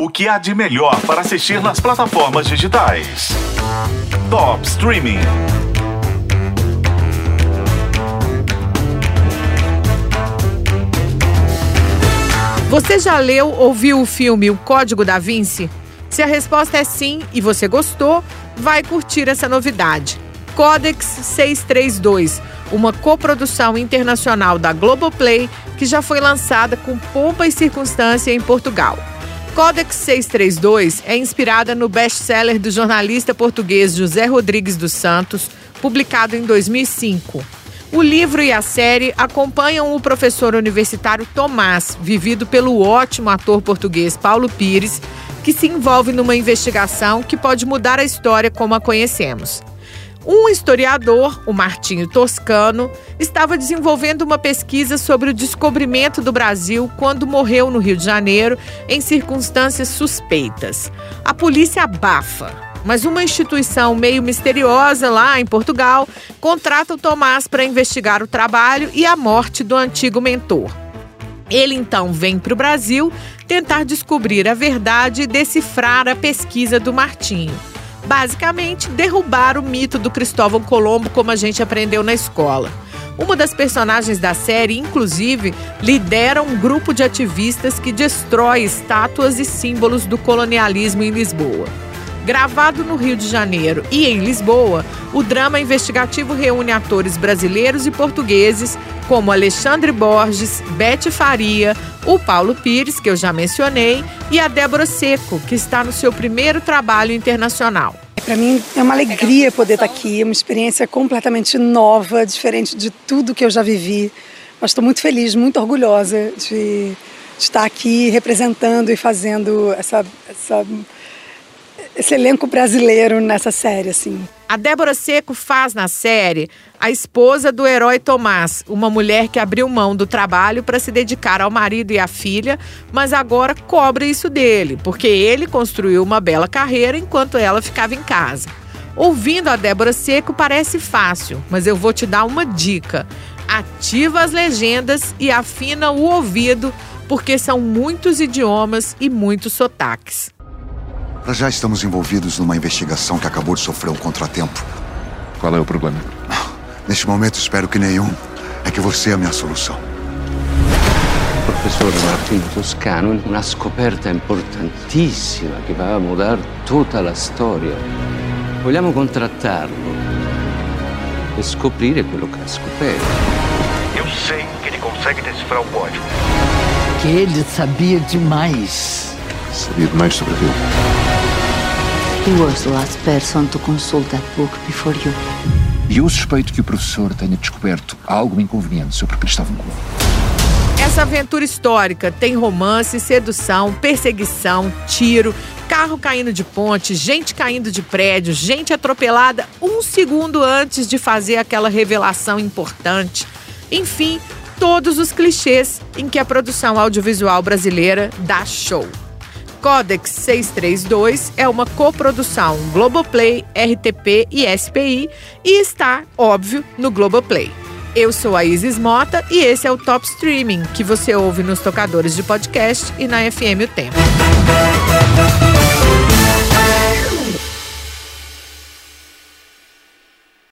O que há de melhor para assistir nas plataformas digitais? Top Streaming. Você já leu ou viu o filme O Código da Vinci? Se a resposta é sim e você gostou, vai curtir essa novidade. Codex 632, uma coprodução internacional da Globoplay que já foi lançada com pompa e circunstância em Portugal. Codex 632 é inspirada no best-seller do jornalista português José Rodrigues dos Santos, publicado em 2005. O livro e a série acompanham o professor universitário Tomás, vivido pelo ótimo ator português Paulo Pires, que se envolve numa investigação que pode mudar a história como a conhecemos. Um historiador, o Martinho Toscano, estava desenvolvendo uma pesquisa sobre o descobrimento do Brasil quando morreu no Rio de Janeiro em circunstâncias suspeitas. A polícia abafa, mas uma instituição meio misteriosa lá em Portugal contrata o Tomás para investigar o trabalho e a morte do antigo mentor. Ele então vem para o Brasil tentar descobrir a verdade e decifrar a pesquisa do Martinho. Basicamente, derrubar o mito do Cristóvão Colombo, como a gente aprendeu na escola. Uma das personagens da série, inclusive, lidera um grupo de ativistas que destrói estátuas e símbolos do colonialismo em Lisboa. Gravado no Rio de Janeiro e em Lisboa, o drama investigativo reúne atores brasileiros e portugueses como Alexandre Borges, Bete Faria, o Paulo Pires, que eu já mencionei, e a Débora Seco, que está no seu primeiro trabalho internacional. Para mim é uma alegria poder estar aqui, é uma experiência completamente nova, diferente de tudo que eu já vivi. Mas estou muito feliz, muito orgulhosa de, de estar aqui representando e fazendo essa, essa esse elenco brasileiro nessa série, assim. A Débora Seco faz na série a esposa do herói Tomás, uma mulher que abriu mão do trabalho para se dedicar ao marido e à filha, mas agora cobra isso dele, porque ele construiu uma bela carreira enquanto ela ficava em casa. Ouvindo a Débora Seco parece fácil, mas eu vou te dar uma dica. Ativa as legendas e afina o ouvido, porque são muitos idiomas e muitos sotaques. Nós já estamos envolvidos numa investigação que acabou de sofrer um contratempo. Qual é o problema? Neste momento, espero que nenhum. É que você é a minha solução. Professor Martin Toscano, uma scoperta importantíssima que vai mudar toda a história. Vogliamo contrattarlo e scoprire quello che ha scoperto. Eu sei que ele consegue decifrar o código. Que ele sabia demais. Sabia demais sobre aquilo. He was the last person to consult that book before you. E eu suspeito que o professor tenha descoberto algo inconveniente sobre Cristóvão Colombo. Essa aventura histórica tem romance, sedução, perseguição, tiro, carro caindo de ponte, gente caindo de prédio, gente atropelada um segundo antes de fazer aquela revelação importante. Enfim, todos os clichês em que a produção audiovisual brasileira dá show. Codex 632 é uma coprodução Globoplay, RTP e SPI e está, óbvio, no Globoplay. Eu sou a Isis Mota e esse é o Top Streaming, que você ouve nos tocadores de podcast e na FM O Tempo.